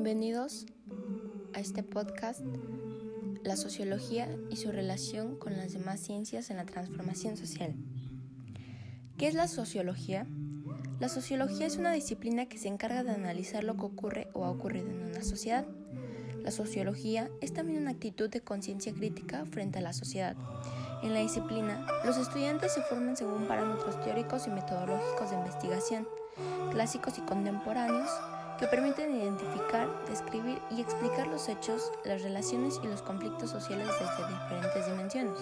Bienvenidos a este podcast, La sociología y su relación con las demás ciencias en la transformación social. ¿Qué es la sociología? La sociología es una disciplina que se encarga de analizar lo que ocurre o ha ocurrido en una sociedad. La sociología es también una actitud de conciencia crítica frente a la sociedad. En la disciplina, los estudiantes se forman según parámetros teóricos y metodológicos de investigación, clásicos y contemporáneos, que permiten identificar, describir y explicar los hechos, las relaciones y los conflictos sociales desde diferentes dimensiones.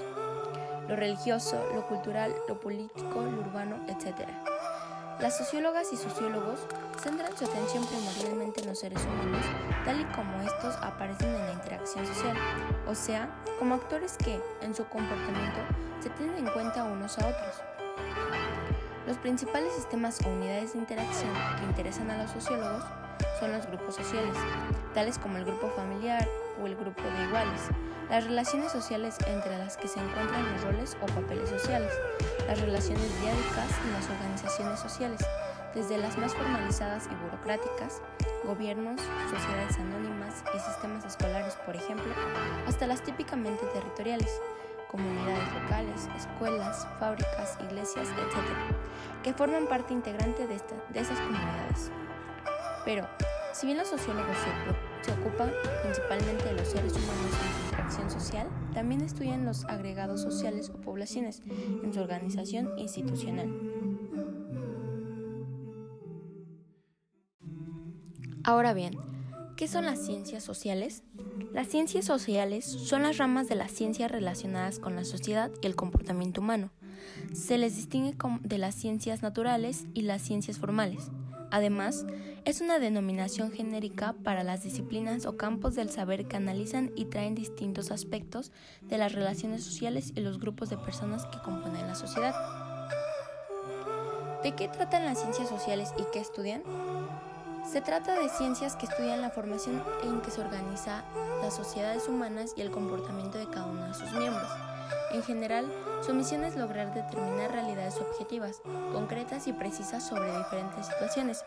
Lo religioso, lo cultural, lo político, lo urbano, etc. Las sociólogas y sociólogos centran su atención primordialmente en los seres humanos, tal y como estos aparecen en la interacción social, o sea, como actores que, en su comportamiento, se tienen en cuenta unos a otros. Los principales sistemas o unidades de interacción que interesan a los sociólogos son los grupos sociales, tales como el grupo familiar o el grupo de iguales, las relaciones sociales entre las que se encuentran los roles o papeles sociales, las relaciones diádicas y las organizaciones sociales, desde las más formalizadas y burocráticas, gobiernos, sociedades anónimas y sistemas escolares, por ejemplo, hasta las típicamente territoriales, comunidades locales, escuelas, fábricas, iglesias, etc., que forman parte integrante de, de esas comunidades. Pero, si bien los sociólogos se, ocupan principalmente de los seres humanos en su interacción social, también estudian los agregados sociales o poblaciones en su organización institucional. Ahora bien, ¿qué son las ciencias sociales? Las ciencias sociales son las ramas de las ciencias relacionadas con la sociedad y el comportamiento humano. Se les distingue de las ciencias naturales y las ciencias formales. Además, es una denominación genérica para las disciplinas o campos del saber que analizan y traen distintos aspectos de las relaciones sociales y los grupos de personas que componen la sociedad. ¿De qué tratan las ciencias sociales y qué estudian? Se trata de ciencias que estudian la formación en que se organiza las sociedades humanas y el comportamiento de cada uno de sus miembros. En general, su misión es lograr determinar realidades objetivas, concretas y precisas sobre diferentes situaciones,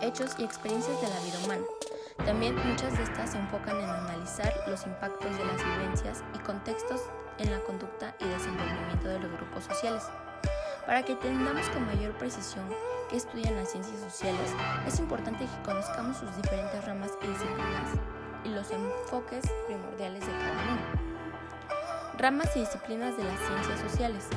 hechos y experiencias de la vida humana. También muchas de estas se enfocan en analizar los impactos de las vivencias y contextos en la conducta y desenvolvimiento de los grupos sociales. Para que entendamos con mayor precisión qué estudian las ciencias sociales, es importante que conozcamos sus diferentes ramas y disciplinas y los enfoques primordiales de cada una ramas y disciplinas de las ciencias sociales.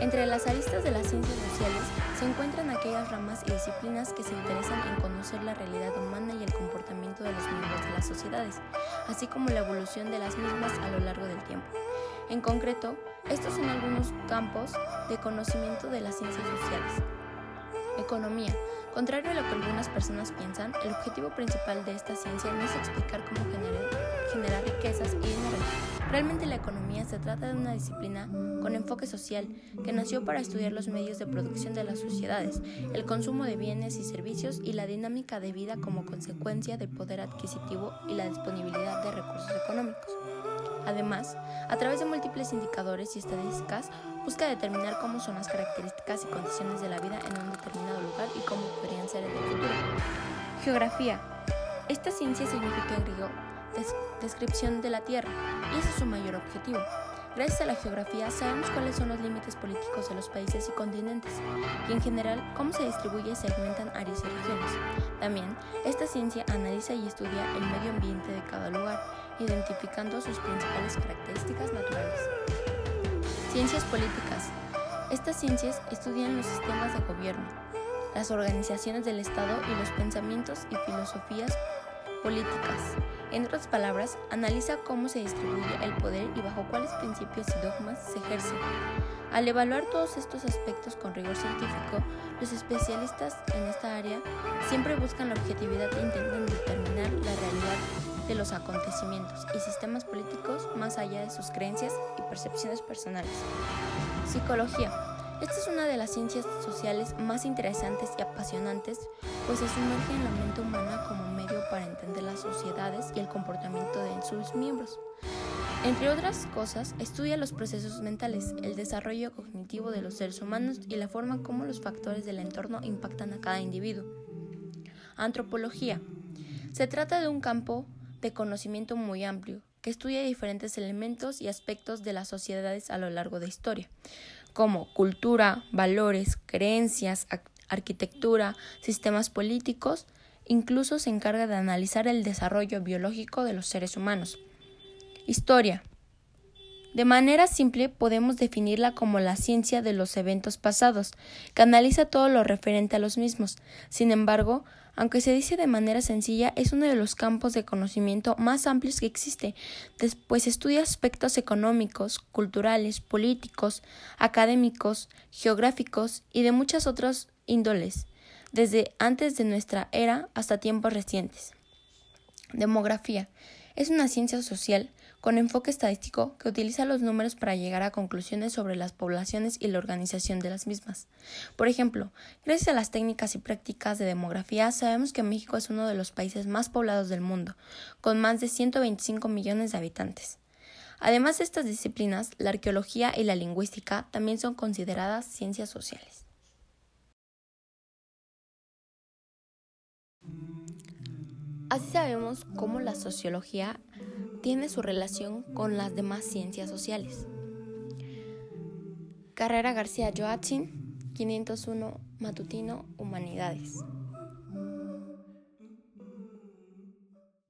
Entre las aristas de las ciencias sociales se encuentran aquellas ramas y disciplinas que se interesan en conocer la realidad humana y el comportamiento de los miembros de las sociedades, así como la evolución de las mismas a lo largo del tiempo. En concreto, estos son algunos campos de conocimiento de las ciencias sociales. Economía. Contrario a lo que algunas personas piensan, el objetivo principal de esta ciencia no es explicar cómo generar, generar riquezas y dinero, Realmente la economía se trata de una disciplina con enfoque social que nació para estudiar los medios de producción de las sociedades, el consumo de bienes y servicios y la dinámica de vida como consecuencia del poder adquisitivo y la disponibilidad de recursos económicos. Además, a través de múltiples indicadores y estadísticas, busca determinar cómo son las características y condiciones de la vida en un determinado lugar y cómo podrían ser en el futuro. Geografía. Esta ciencia significa en griego descripción de la Tierra, y ese es su mayor objetivo. Gracias a la geografía sabemos cuáles son los límites políticos de los países y continentes, y en general cómo se distribuye y segmentan áreas y regiones. También, esta ciencia analiza y estudia el medio ambiente de cada lugar, identificando sus principales características naturales. Ciencias políticas. Estas ciencias estudian los sistemas de gobierno, las organizaciones del Estado y los pensamientos y filosofías políticas. En otras palabras, analiza cómo se distribuye el poder y bajo cuáles principios y dogmas se ejerce. Al evaluar todos estos aspectos con rigor científico, los especialistas en esta área siempre buscan la objetividad e intentan determinar la realidad de los acontecimientos y sistemas políticos más allá de sus creencias y percepciones personales. Psicología. Esta es una de las ciencias sociales más interesantes y apasionantes, pues se sumerge en la mente humana como medio para entender las sociedades y el comportamiento de sus miembros. Entre otras cosas, estudia los procesos mentales, el desarrollo cognitivo de los seres humanos y la forma como los factores del entorno impactan a cada individuo. Antropología. Se trata de un campo de conocimiento muy amplio que estudia diferentes elementos y aspectos de las sociedades a lo largo de historia, como cultura, valores, creencias, arquitectura, sistemas políticos, incluso se encarga de analizar el desarrollo biológico de los seres humanos. Historia. De manera simple podemos definirla como la ciencia de los eventos pasados, que analiza todo lo referente a los mismos. Sin embargo, aunque se dice de manera sencilla, es uno de los campos de conocimiento más amplios que existe, pues estudia aspectos económicos, culturales, políticos, académicos, geográficos y de muchas otras índoles, desde antes de nuestra era hasta tiempos recientes. Demografía. Es una ciencia social con enfoque estadístico que utiliza los números para llegar a conclusiones sobre las poblaciones y la organización de las mismas. Por ejemplo, gracias a las técnicas y prácticas de demografía sabemos que México es uno de los países más poblados del mundo, con más de 125 millones de habitantes. Además de estas disciplinas, la arqueología y la lingüística también son consideradas ciencias sociales. Así sabemos cómo la sociología tiene su relación con las demás ciencias sociales. Carrera García Joachim, 501 Matutino, Humanidades.